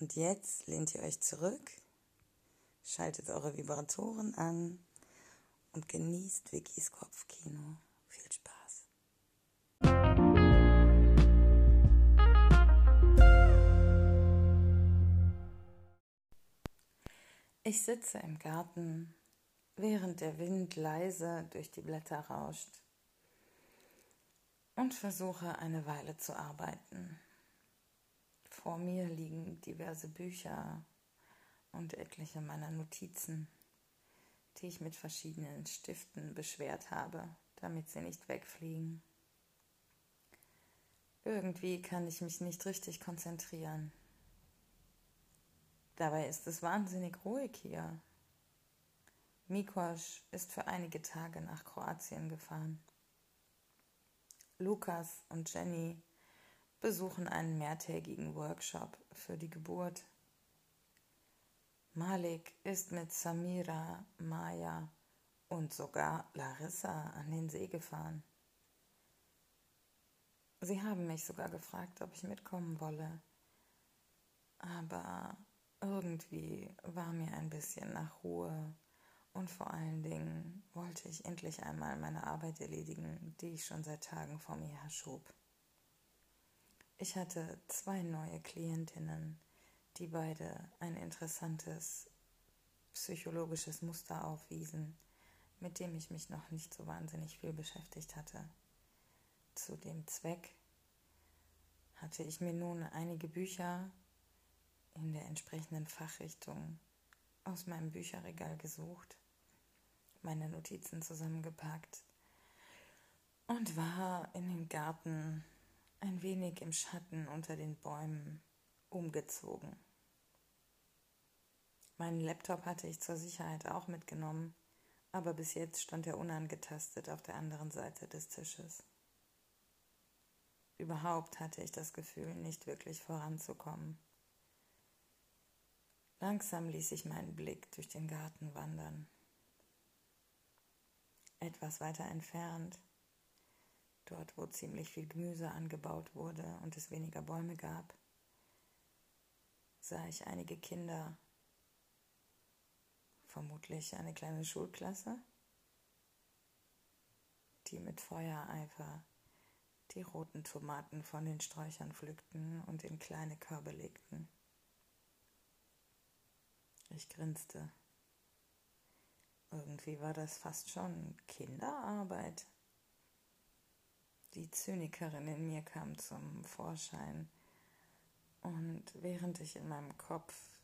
Und jetzt lehnt ihr euch zurück, schaltet eure Vibratoren an und genießt Vickys Kopfkino. Viel Spaß. Ich sitze im Garten, während der Wind leise durch die Blätter rauscht und versuche eine Weile zu arbeiten. Vor mir liegen diverse Bücher und etliche meiner Notizen, die ich mit verschiedenen Stiften beschwert habe, damit sie nicht wegfliegen. Irgendwie kann ich mich nicht richtig konzentrieren. Dabei ist es wahnsinnig ruhig hier. Mikos ist für einige Tage nach Kroatien gefahren. Lukas und Jenny besuchen einen mehrtägigen Workshop für die Geburt. Malik ist mit Samira, Maya und sogar Larissa an den See gefahren. Sie haben mich sogar gefragt, ob ich mitkommen wolle. Aber irgendwie war mir ein bisschen nach Ruhe und vor allen Dingen wollte ich endlich einmal meine Arbeit erledigen, die ich schon seit Tagen vor mir herschob. Ich hatte zwei neue Klientinnen, die beide ein interessantes psychologisches Muster aufwiesen, mit dem ich mich noch nicht so wahnsinnig viel beschäftigt hatte. Zu dem Zweck hatte ich mir nun einige Bücher in der entsprechenden Fachrichtung aus meinem Bücherregal gesucht, meine Notizen zusammengepackt und war in den Garten ein wenig im Schatten unter den Bäumen umgezogen. Meinen Laptop hatte ich zur Sicherheit auch mitgenommen, aber bis jetzt stand er unangetastet auf der anderen Seite des Tisches. Überhaupt hatte ich das Gefühl, nicht wirklich voranzukommen. Langsam ließ ich meinen Blick durch den Garten wandern. Etwas weiter entfernt dort wo ziemlich viel Gemüse angebaut wurde und es weniger Bäume gab, sah ich einige Kinder, vermutlich eine kleine Schulklasse, die mit Feuereifer die roten Tomaten von den Sträuchern pflückten und in kleine Körbe legten. Ich grinste. Irgendwie war das fast schon Kinderarbeit. Die Zynikerin in mir kam zum Vorschein. Und während ich in meinem Kopf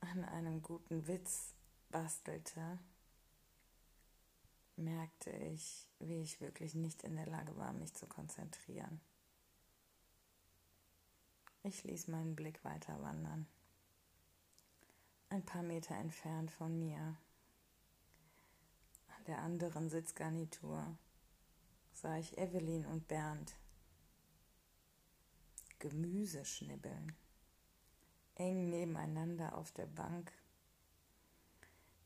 an einem guten Witz bastelte, merkte ich, wie ich wirklich nicht in der Lage war, mich zu konzentrieren. Ich ließ meinen Blick weiter wandern. Ein paar Meter entfernt von mir, an der anderen Sitzgarnitur, sah ich Evelyn und Bernd Gemüse schnibbeln, eng nebeneinander auf der Bank.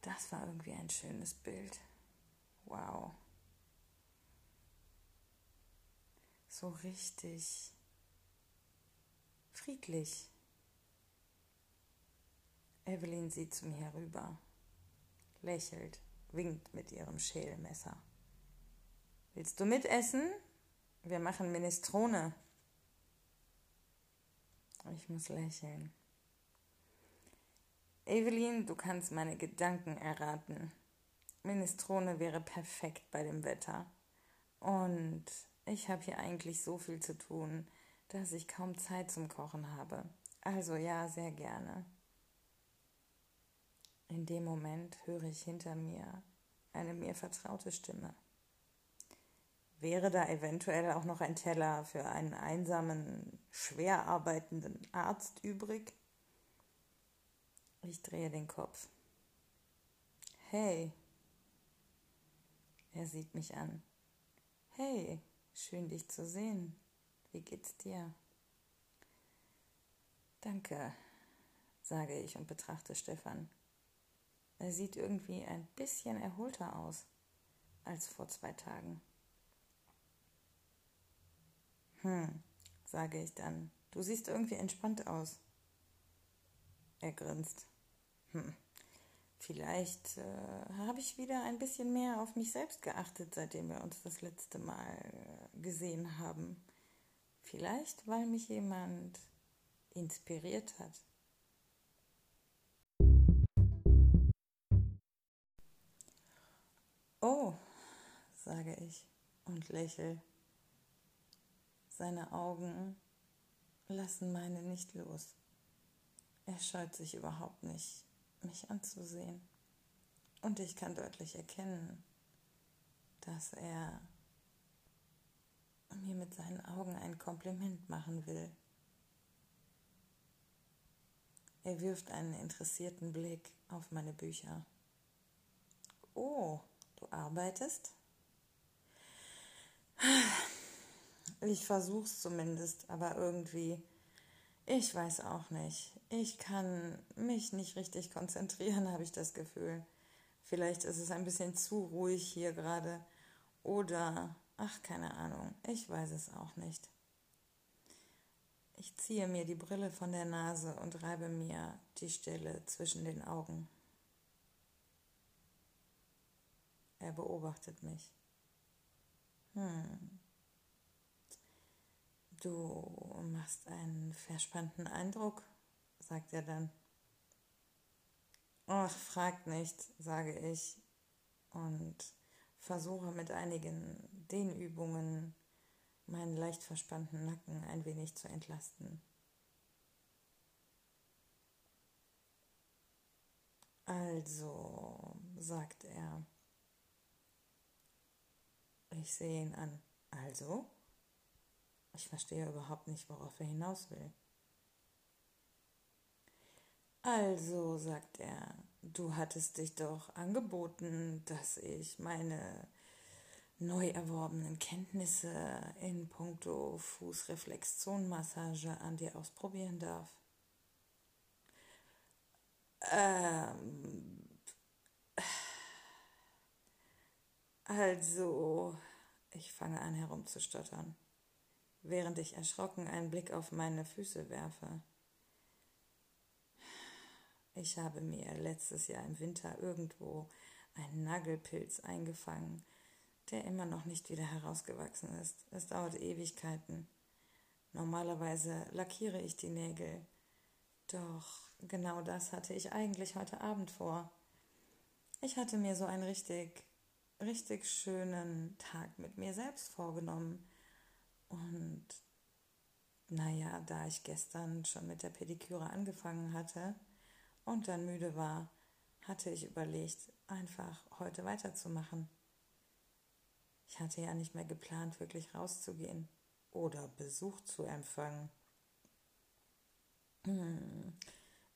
Das war irgendwie ein schönes Bild. Wow. So richtig friedlich. Evelyn sieht zu mir herüber, lächelt, winkt mit ihrem Schälmesser. Willst du mitessen? Wir machen Minestrone. Ich muss lächeln. Evelyn, du kannst meine Gedanken erraten. Minestrone wäre perfekt bei dem Wetter. Und ich habe hier eigentlich so viel zu tun, dass ich kaum Zeit zum Kochen habe. Also ja, sehr gerne. In dem Moment höre ich hinter mir eine mir vertraute Stimme. Wäre da eventuell auch noch ein Teller für einen einsamen, schwer arbeitenden Arzt übrig? Ich drehe den Kopf. Hey. Er sieht mich an. Hey, schön dich zu sehen. Wie geht's dir? Danke, sage ich und betrachte Stefan. Er sieht irgendwie ein bisschen erholter aus als vor zwei Tagen. Hm, sage ich dann. Du siehst irgendwie entspannt aus. Er grinst. Hm, vielleicht äh, habe ich wieder ein bisschen mehr auf mich selbst geachtet, seitdem wir uns das letzte Mal äh, gesehen haben. Vielleicht, weil mich jemand inspiriert hat. Oh, sage ich und lächle. Seine Augen lassen meine nicht los. Er scheut sich überhaupt nicht, mich anzusehen. Und ich kann deutlich erkennen, dass er mir mit seinen Augen ein Kompliment machen will. Er wirft einen interessierten Blick auf meine Bücher. Oh, du arbeitest? Ich versuch's zumindest, aber irgendwie, ich weiß auch nicht. Ich kann mich nicht richtig konzentrieren, habe ich das Gefühl. Vielleicht ist es ein bisschen zu ruhig hier gerade. Oder, ach, keine Ahnung, ich weiß es auch nicht. Ich ziehe mir die Brille von der Nase und reibe mir die Stelle zwischen den Augen. Er beobachtet mich. Hm. Du machst einen verspannten Eindruck, sagt er dann. Ach, fragt nicht, sage ich und versuche mit einigen Dehnübungen meinen leicht verspannten Nacken ein wenig zu entlasten. Also, sagt er. Ich sehe ihn an. Also? Ich verstehe überhaupt nicht, worauf er hinaus will. Also, sagt er, du hattest dich doch angeboten, dass ich meine neu erworbenen Kenntnisse in puncto Fußreflexzonenmassage an dir ausprobieren darf? Ähm, also, ich fange an herumzustottern, während ich erschrocken einen Blick auf meine Füße werfe. Ich habe mir letztes Jahr im Winter irgendwo einen Nagelpilz eingefangen der immer noch nicht wieder herausgewachsen ist. Es dauert Ewigkeiten. Normalerweise lackiere ich die Nägel. Doch genau das hatte ich eigentlich heute Abend vor. Ich hatte mir so einen richtig, richtig schönen Tag mit mir selbst vorgenommen. Und naja, da ich gestern schon mit der Pediküre angefangen hatte und dann müde war, hatte ich überlegt, einfach heute weiterzumachen. Ich hatte ja nicht mehr geplant, wirklich rauszugehen oder Besuch zu empfangen. Hm.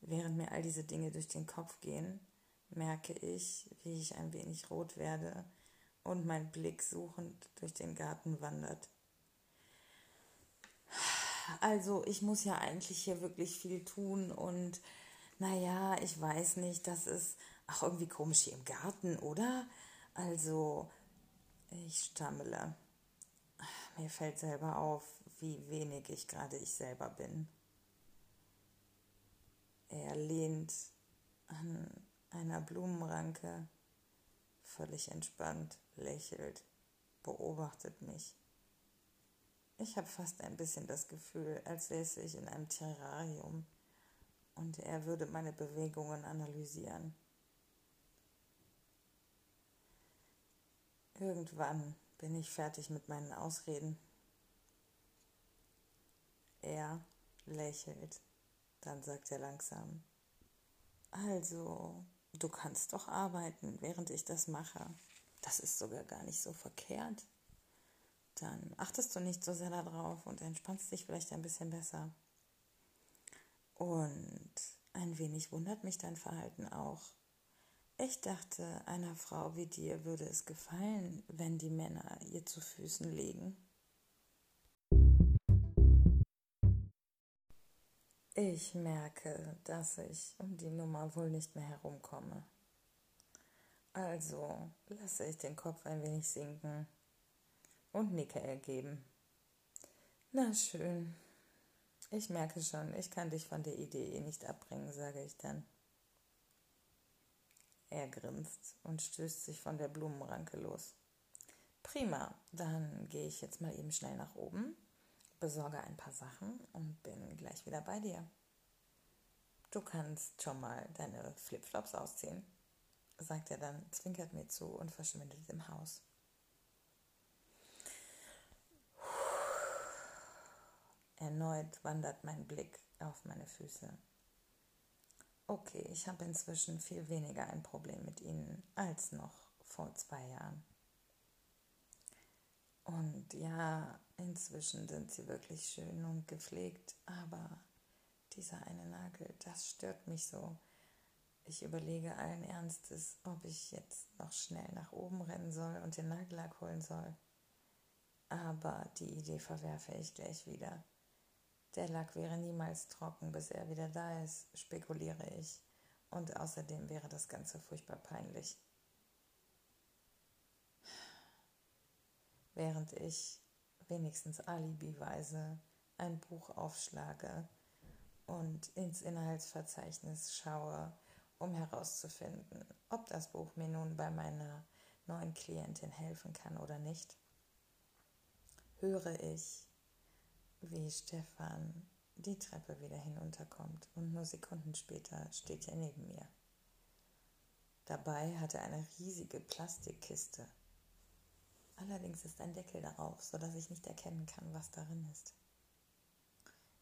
Während mir all diese Dinge durch den Kopf gehen, merke ich, wie ich ein wenig rot werde und mein Blick suchend durch den Garten wandert. Also, ich muss ja eigentlich hier wirklich viel tun und naja, ich weiß nicht, das ist auch irgendwie komisch hier im Garten, oder? Also, ich stammele. Mir fällt selber auf, wie wenig ich gerade ich selber bin. Er lehnt an einer Blumenranke, völlig entspannt, lächelt, beobachtet mich. Ich habe fast ein bisschen das Gefühl, als säße ich in einem Terrarium und er würde meine Bewegungen analysieren. Irgendwann bin ich fertig mit meinen Ausreden. Er lächelt, dann sagt er langsam, also, du kannst doch arbeiten, während ich das mache. Das ist sogar gar nicht so verkehrt. Dann achtest du nicht so sehr darauf und entspannst dich vielleicht ein bisschen besser. Und ein wenig wundert mich dein Verhalten auch. Ich dachte, einer Frau wie dir würde es gefallen, wenn die Männer ihr zu Füßen legen. Ich merke, dass ich um die Nummer wohl nicht mehr herumkomme. Also lasse ich den Kopf ein wenig sinken und nicke ergeben. Na schön. Ich merke schon, ich kann dich von der Idee eh nicht abbringen, sage ich dann. Er grinst und stößt sich von der Blumenranke los. Prima, dann gehe ich jetzt mal eben schnell nach oben, besorge ein paar Sachen und bin gleich wieder bei dir. Du kannst schon mal deine Flipflops ausziehen, sagt er dann, zwinkert mir zu und verschwindet im Haus. Erneut wandert mein Blick auf meine Füße. Okay, ich habe inzwischen viel weniger ein Problem mit ihnen als noch vor zwei Jahren. Und ja, inzwischen sind sie wirklich schön und gepflegt, aber dieser eine Nagel, das stört mich so. Ich überlege allen Ernstes, ob ich jetzt noch schnell nach oben rennen soll und den Nagellack holen soll. Aber die Idee verwerfe ich gleich wieder. Der Lack wäre niemals trocken, bis er wieder da ist, spekuliere ich. Und außerdem wäre das Ganze furchtbar peinlich. Während ich wenigstens alibiweise ein Buch aufschlage und ins Inhaltsverzeichnis schaue, um herauszufinden, ob das Buch mir nun bei meiner neuen Klientin helfen kann oder nicht, höre ich wie Stefan die Treppe wieder hinunterkommt und nur Sekunden später steht er neben mir. Dabei hat er eine riesige Plastikkiste. Allerdings ist ein Deckel darauf, sodass ich nicht erkennen kann, was darin ist.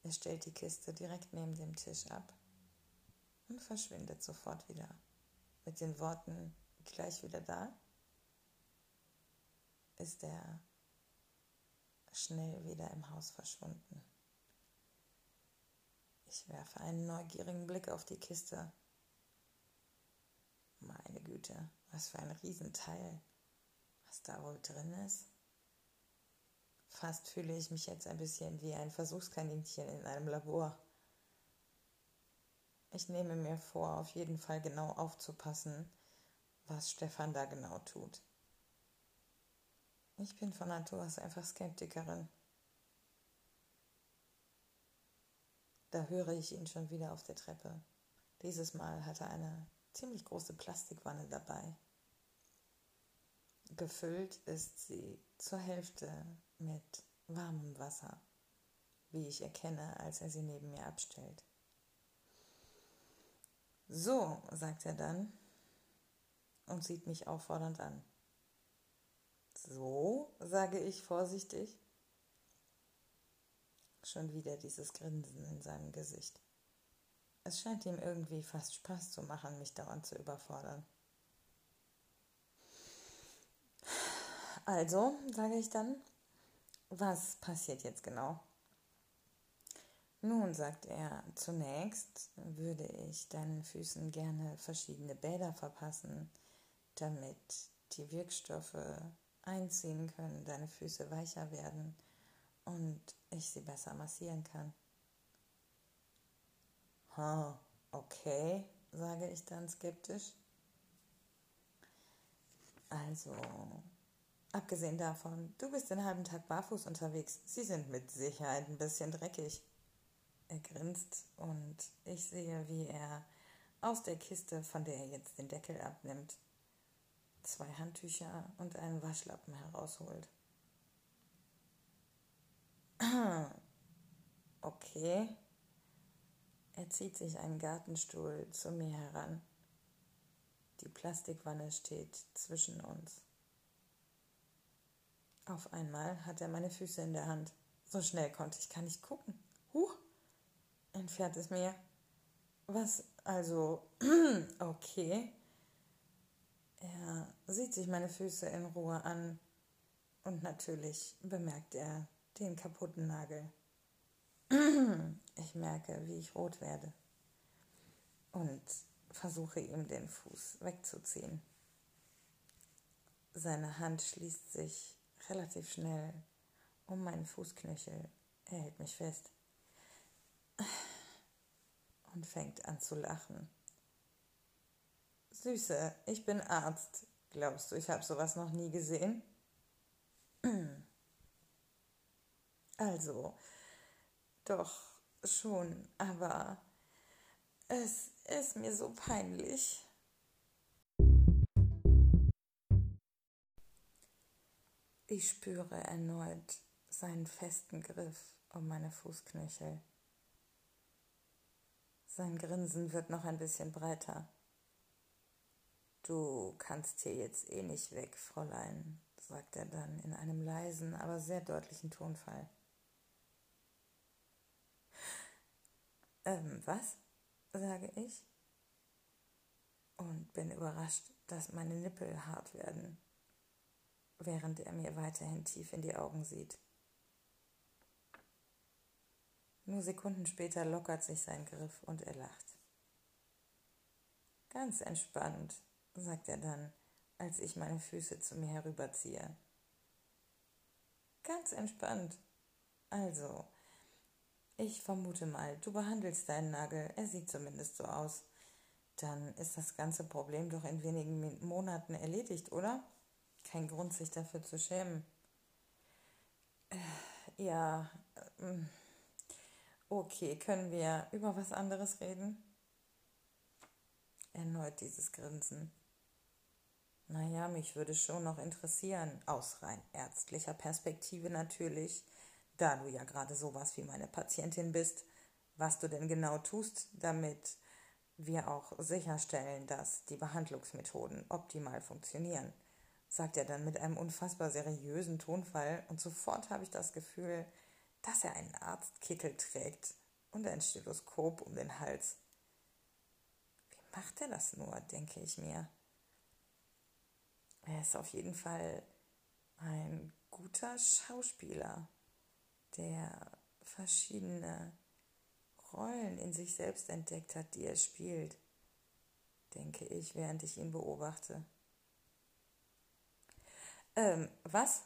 Er stellt die Kiste direkt neben dem Tisch ab und verschwindet sofort wieder. Mit den Worten gleich wieder da ist er schnell wieder im Haus verschwunden. Ich werfe einen neugierigen Blick auf die Kiste. Meine Güte, was für ein Riesenteil. Was da wohl drin ist? Fast fühle ich mich jetzt ein bisschen wie ein Versuchskaninchen in einem Labor. Ich nehme mir vor, auf jeden Fall genau aufzupassen, was Stefan da genau tut. Ich bin von Natur aus einfach Skeptikerin. Da höre ich ihn schon wieder auf der Treppe. Dieses Mal hat er eine ziemlich große Plastikwanne dabei. Gefüllt ist sie zur Hälfte mit warmem Wasser, wie ich erkenne, als er sie neben mir abstellt. So, sagt er dann und sieht mich auffordernd an. So, sage ich vorsichtig. Schon wieder dieses Grinsen in seinem Gesicht. Es scheint ihm irgendwie fast Spaß zu machen, mich dauernd zu überfordern. Also, sage ich dann, was passiert jetzt genau? Nun, sagt er, zunächst würde ich deinen Füßen gerne verschiedene Bäder verpassen, damit die Wirkstoffe einziehen können, deine Füße weicher werden und ich sie besser massieren kann. Ha, okay, sage ich dann skeptisch. Also, abgesehen davon, du bist den halben Tag barfuß unterwegs. Sie sind mit Sicherheit ein bisschen dreckig. Er grinst und ich sehe, wie er aus der Kiste, von der er jetzt den Deckel abnimmt, zwei Handtücher und einen Waschlappen herausholt. Okay. Er zieht sich einen Gartenstuhl zu mir heran. Die Plastikwanne steht zwischen uns. Auf einmal hat er meine Füße in der Hand. So schnell konnte ich gar nicht gucken. Huch, entfernt es mir. Was, also, okay. Er sieht sich meine Füße in Ruhe an und natürlich bemerkt er den kaputten Nagel. Ich merke, wie ich rot werde und versuche ihm den Fuß wegzuziehen. Seine Hand schließt sich relativ schnell um meinen Fußknöchel. Er hält mich fest und fängt an zu lachen. Süße, ich bin Arzt. Glaubst du, ich habe sowas noch nie gesehen? Also, doch schon, aber es ist mir so peinlich. Ich spüre erneut seinen festen Griff um meine Fußknöchel. Sein Grinsen wird noch ein bisschen breiter. Du kannst hier jetzt eh nicht weg, Fräulein, sagt er dann in einem leisen, aber sehr deutlichen Tonfall. Ähm, was? sage ich und bin überrascht, dass meine Nippel hart werden, während er mir weiterhin tief in die Augen sieht. Nur Sekunden später lockert sich sein Griff und er lacht. Ganz entspannt, sagt er dann, als ich meine Füße zu mir herüberziehe. Ganz entspannt. Also, ich vermute mal, du behandelst deinen Nagel, er sieht zumindest so aus. Dann ist das ganze Problem doch in wenigen Monaten erledigt, oder? Kein Grund, sich dafür zu schämen. Äh, ja, äh, okay, können wir über was anderes reden? Erneut dieses Grinsen. Naja, mich würde schon noch interessieren, aus rein ärztlicher Perspektive natürlich, da du ja gerade sowas wie meine Patientin bist, was du denn genau tust, damit wir auch sicherstellen, dass die Behandlungsmethoden optimal funktionieren, sagt er dann mit einem unfassbar seriösen Tonfall und sofort habe ich das Gefühl, dass er einen Arztkittel trägt und ein Stethoskop um den Hals. Wie macht er das nur, denke ich mir. Er ist auf jeden Fall ein guter Schauspieler der verschiedene Rollen in sich selbst entdeckt hat, die er spielt, denke ich, während ich ihn beobachte. Ähm, was?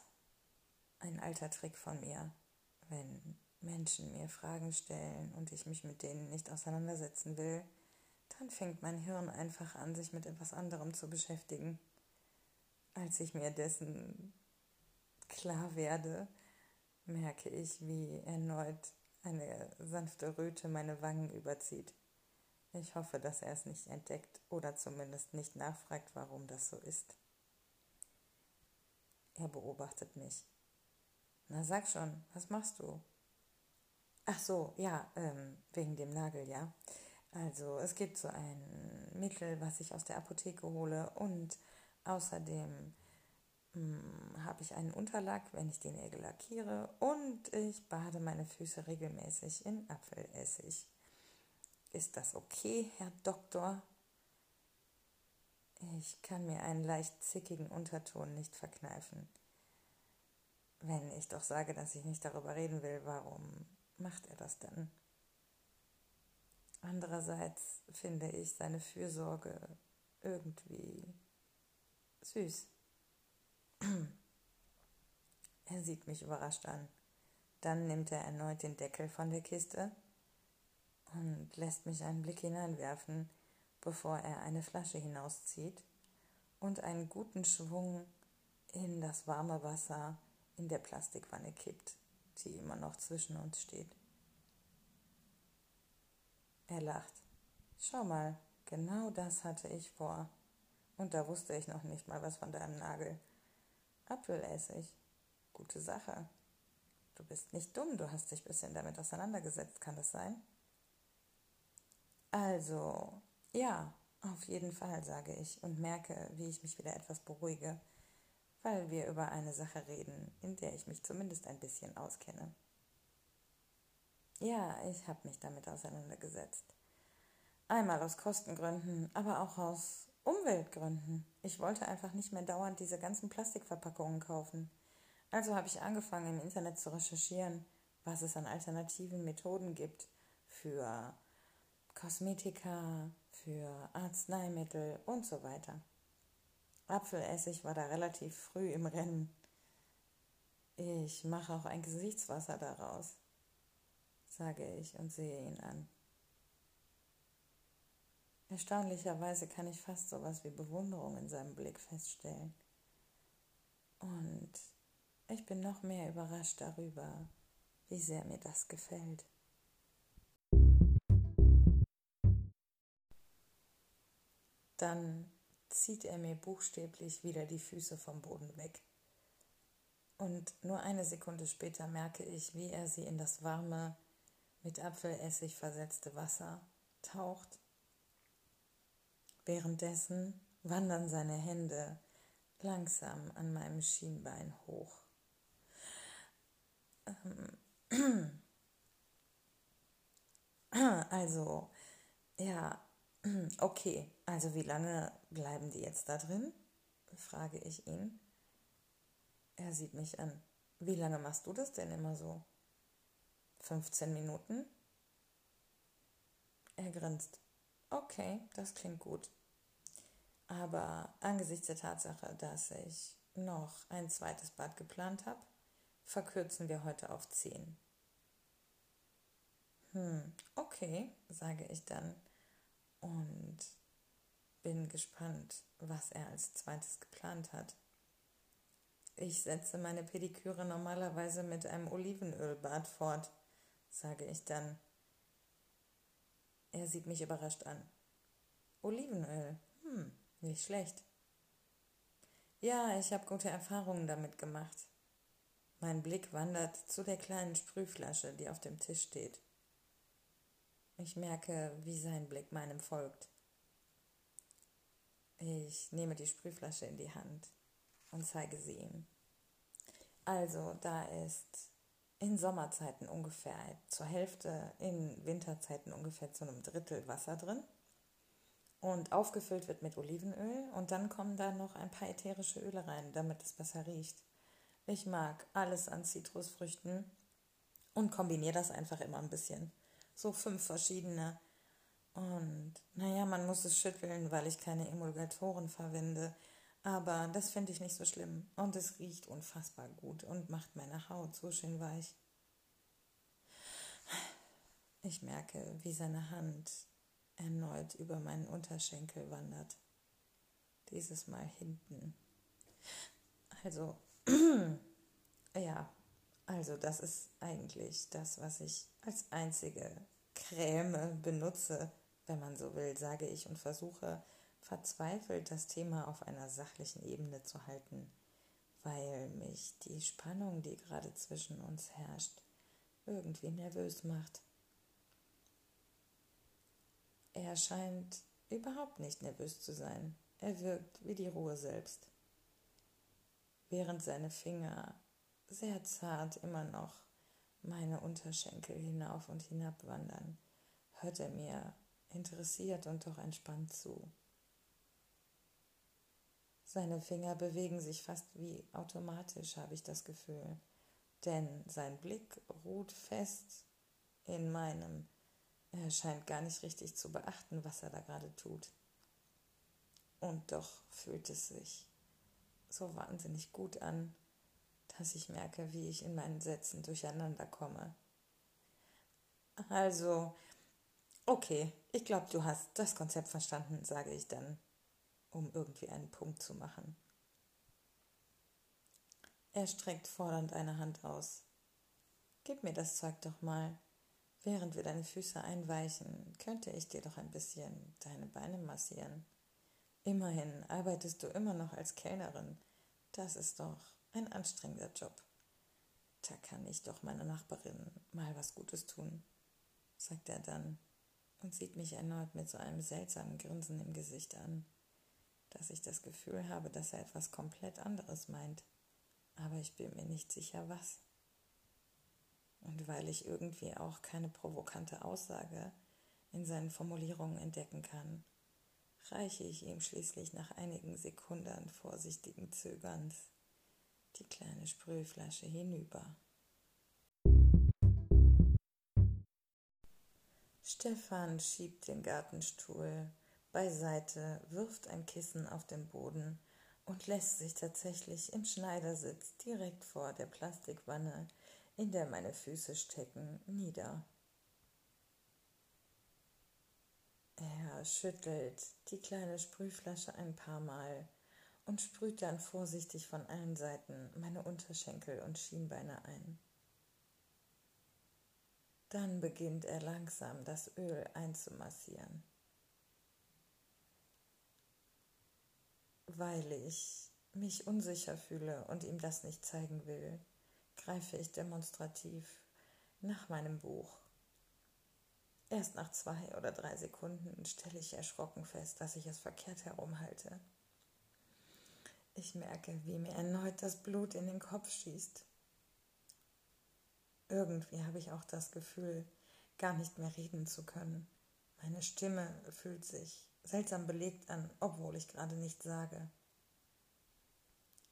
Ein alter Trick von mir. Wenn Menschen mir Fragen stellen und ich mich mit denen nicht auseinandersetzen will, dann fängt mein Hirn einfach an, sich mit etwas anderem zu beschäftigen. Als ich mir dessen klar werde, merke ich, wie erneut eine sanfte Röte meine Wangen überzieht. Ich hoffe, dass er es nicht entdeckt oder zumindest nicht nachfragt, warum das so ist. Er beobachtet mich. Na sag schon, was machst du? Ach so, ja, ähm, wegen dem Nagel, ja. Also es gibt so ein Mittel, was ich aus der Apotheke hole und außerdem hm, habe ich einen Unterlack, wenn ich die Nägel lackiere und ich bade meine Füße regelmäßig in Apfelessig. Ist das okay, Herr Doktor? Ich kann mir einen leicht zickigen Unterton nicht verkneifen. Wenn ich doch sage, dass ich nicht darüber reden will, warum macht er das dann? Andererseits finde ich seine Fürsorge irgendwie süß. Er sieht mich überrascht an. Dann nimmt er erneut den Deckel von der Kiste und lässt mich einen Blick hineinwerfen, bevor er eine Flasche hinauszieht und einen guten Schwung in das warme Wasser in der Plastikwanne kippt, die immer noch zwischen uns steht. Er lacht. Schau mal, genau das hatte ich vor. Und da wusste ich noch nicht mal was von deinem Nagel. Apfelessig. Gute Sache. Du bist nicht dumm, du hast dich ein bisschen damit auseinandergesetzt, kann das sein? Also, ja, auf jeden Fall, sage ich und merke, wie ich mich wieder etwas beruhige, weil wir über eine Sache reden, in der ich mich zumindest ein bisschen auskenne. Ja, ich habe mich damit auseinandergesetzt. Einmal aus Kostengründen, aber auch aus Umweltgründen. Ich wollte einfach nicht mehr dauernd diese ganzen Plastikverpackungen kaufen. Also habe ich angefangen im Internet zu recherchieren, was es an alternativen Methoden gibt für Kosmetika, für Arzneimittel und so weiter. Apfelessig war da relativ früh im Rennen. Ich mache auch ein Gesichtswasser daraus, sage ich und sehe ihn an. Erstaunlicherweise kann ich fast so etwas wie Bewunderung in seinem Blick feststellen. Und ich bin noch mehr überrascht darüber, wie sehr mir das gefällt. Dann zieht er mir buchstäblich wieder die Füße vom Boden weg. Und nur eine Sekunde später merke ich, wie er sie in das warme, mit Apfelessig versetzte Wasser taucht. Währenddessen wandern seine Hände langsam an meinem Schienbein hoch. Ähm, also, ja, okay, also wie lange bleiben die jetzt da drin? frage ich ihn. Er sieht mich an. Wie lange machst du das denn immer so? 15 Minuten? Er grinst. Okay, das klingt gut. Aber angesichts der Tatsache, dass ich noch ein zweites Bad geplant habe, verkürzen wir heute auf 10. Hm, okay, sage ich dann und bin gespannt, was er als zweites geplant hat. Ich setze meine Pediküre normalerweise mit einem Olivenölbad fort, sage ich dann. Er sieht mich überrascht an. Olivenöl, hm, nicht schlecht. Ja, ich habe gute Erfahrungen damit gemacht. Mein Blick wandert zu der kleinen Sprühflasche, die auf dem Tisch steht. Ich merke, wie sein Blick meinem folgt. Ich nehme die Sprühflasche in die Hand und zeige sie ihm. Also, da ist in Sommerzeiten ungefähr zur Hälfte, in Winterzeiten ungefähr zu einem Drittel Wasser drin und aufgefüllt wird mit Olivenöl und dann kommen da noch ein paar ätherische Öle rein, damit es besser riecht. Ich mag alles an Zitrusfrüchten und kombiniere das einfach immer ein bisschen so fünf verschiedene. Und naja, man muss es schütteln, weil ich keine Emulgatoren verwende. Aber das finde ich nicht so schlimm. Und es riecht unfassbar gut und macht meine Haut so schön weich. Ich merke, wie seine Hand erneut über meinen Unterschenkel wandert. Dieses Mal hinten. Also, ja, also das ist eigentlich das, was ich als einzige Creme benutze, wenn man so will, sage ich und versuche verzweifelt das Thema auf einer sachlichen Ebene zu halten, weil mich die Spannung, die gerade zwischen uns herrscht, irgendwie nervös macht. Er scheint überhaupt nicht nervös zu sein. Er wirkt wie die Ruhe selbst. Während seine Finger sehr zart immer noch meine Unterschenkel hinauf und hinab wandern, hört er mir interessiert und doch entspannt zu. Seine Finger bewegen sich fast wie automatisch, habe ich das Gefühl, denn sein Blick ruht fest in meinem. Er scheint gar nicht richtig zu beachten, was er da gerade tut. Und doch fühlt es sich so wahnsinnig gut an, dass ich merke, wie ich in meinen Sätzen durcheinander komme. Also, okay, ich glaube, du hast das Konzept verstanden, sage ich dann, um irgendwie einen Punkt zu machen. Er streckt fordernd eine Hand aus. Gib mir das Zeug doch mal. Während wir deine Füße einweichen, könnte ich dir doch ein bisschen deine Beine massieren. Immerhin arbeitest du immer noch als Kellnerin. Das ist doch ein anstrengender Job. Da kann ich doch meiner Nachbarin mal was Gutes tun, sagt er dann und sieht mich erneut mit so einem seltsamen Grinsen im Gesicht an, dass ich das Gefühl habe, dass er etwas komplett anderes meint, aber ich bin mir nicht sicher, was. Und weil ich irgendwie auch keine provokante Aussage in seinen Formulierungen entdecken kann, reiche ich ihm schließlich nach einigen Sekunden vorsichtigen Zögerns die kleine Sprühflasche hinüber. Stefan schiebt den Gartenstuhl beiseite, wirft ein Kissen auf den Boden und lässt sich tatsächlich im Schneidersitz direkt vor der Plastikwanne, in der meine Füße stecken, nieder. Er schüttelt die kleine Sprühflasche ein paar Mal und sprüht dann vorsichtig von allen Seiten meine Unterschenkel und Schienbeine ein. Dann beginnt er langsam das Öl einzumassieren. Weil ich mich unsicher fühle und ihm das nicht zeigen will, greife ich demonstrativ nach meinem Buch. Erst nach zwei oder drei Sekunden stelle ich erschrocken fest, dass ich es verkehrt herumhalte. Ich merke, wie mir erneut das Blut in den Kopf schießt. Irgendwie habe ich auch das Gefühl, gar nicht mehr reden zu können. Meine Stimme fühlt sich seltsam belegt an, obwohl ich gerade nichts sage.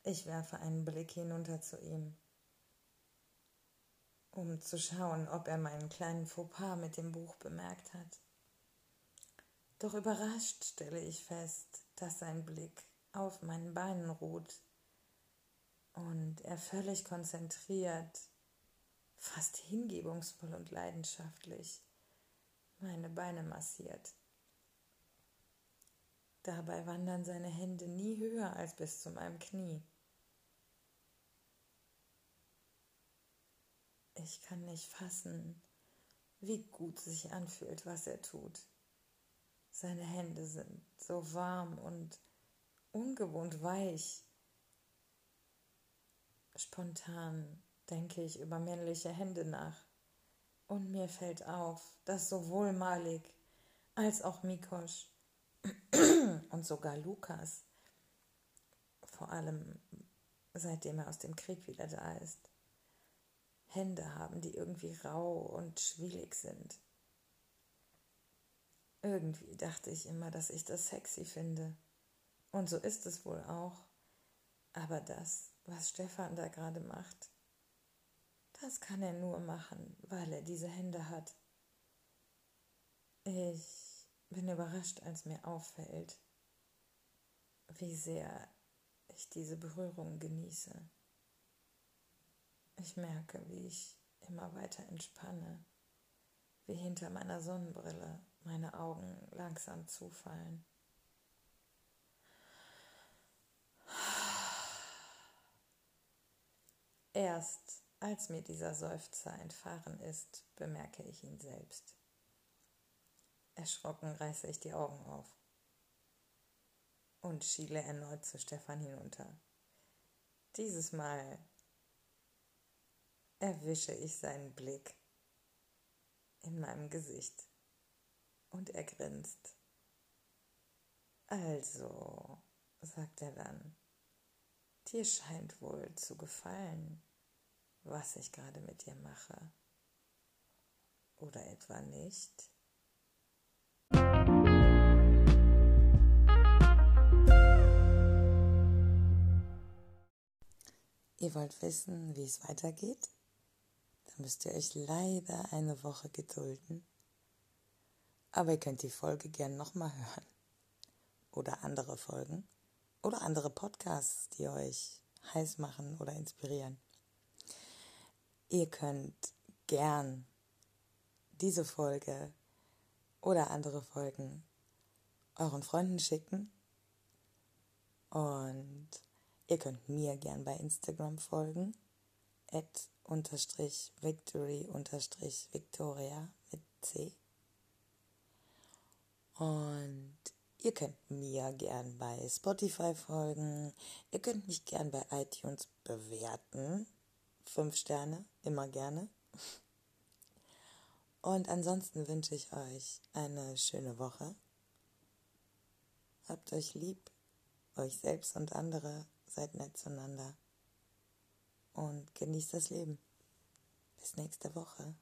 Ich werfe einen Blick hinunter zu ihm, um zu schauen, ob er meinen kleinen Fauxpas mit dem Buch bemerkt hat. Doch überrascht stelle ich fest, dass sein Blick auf meinen Beinen ruht und er völlig konzentriert, fast hingebungsvoll und leidenschaftlich meine Beine massiert. Dabei wandern seine Hände nie höher als bis zu meinem Knie. Ich kann nicht fassen, wie gut sich anfühlt, was er tut. Seine Hände sind so warm und ungewohnt weich. Spontan denke ich über männliche Hände nach. Und mir fällt auf, dass sowohl Malik als auch Mikosch und sogar Lukas, vor allem seitdem er aus dem Krieg wieder da ist, Hände haben, die irgendwie rau und schwielig sind. Irgendwie dachte ich immer, dass ich das sexy finde. Und so ist es wohl auch. Aber das, was Stefan da gerade macht, das kann er nur machen, weil er diese Hände hat. Ich bin überrascht, als mir auffällt, wie sehr ich diese Berührung genieße. Ich merke, wie ich immer weiter entspanne, wie hinter meiner Sonnenbrille meine Augen langsam zufallen. Erst als mir dieser Seufzer entfahren ist, bemerke ich ihn selbst. Erschrocken reiße ich die Augen auf und schiele erneut zu Stefan hinunter. Dieses Mal erwische ich seinen Blick in meinem Gesicht und er grinst. Also, sagt er dann, Dir scheint wohl zu gefallen, was ich gerade mit dir mache. Oder etwa nicht? Ihr wollt wissen, wie es weitergeht? Dann müsst ihr euch leider eine Woche gedulden. Aber ihr könnt die Folge gern nochmal hören. Oder andere Folgen oder andere Podcasts, die euch heiß machen oder inspirieren. Ihr könnt gern diese Folge oder andere Folgen euren Freunden schicken und ihr könnt mir gern bei Instagram folgen at unterstrich victory unterstrich victoria mit C und Ihr könnt mir gern bei Spotify folgen. Ihr könnt mich gern bei iTunes bewerten. Fünf Sterne, immer gerne. Und ansonsten wünsche ich euch eine schöne Woche. Habt euch lieb, euch selbst und andere, seid nett zueinander und genießt das Leben. Bis nächste Woche.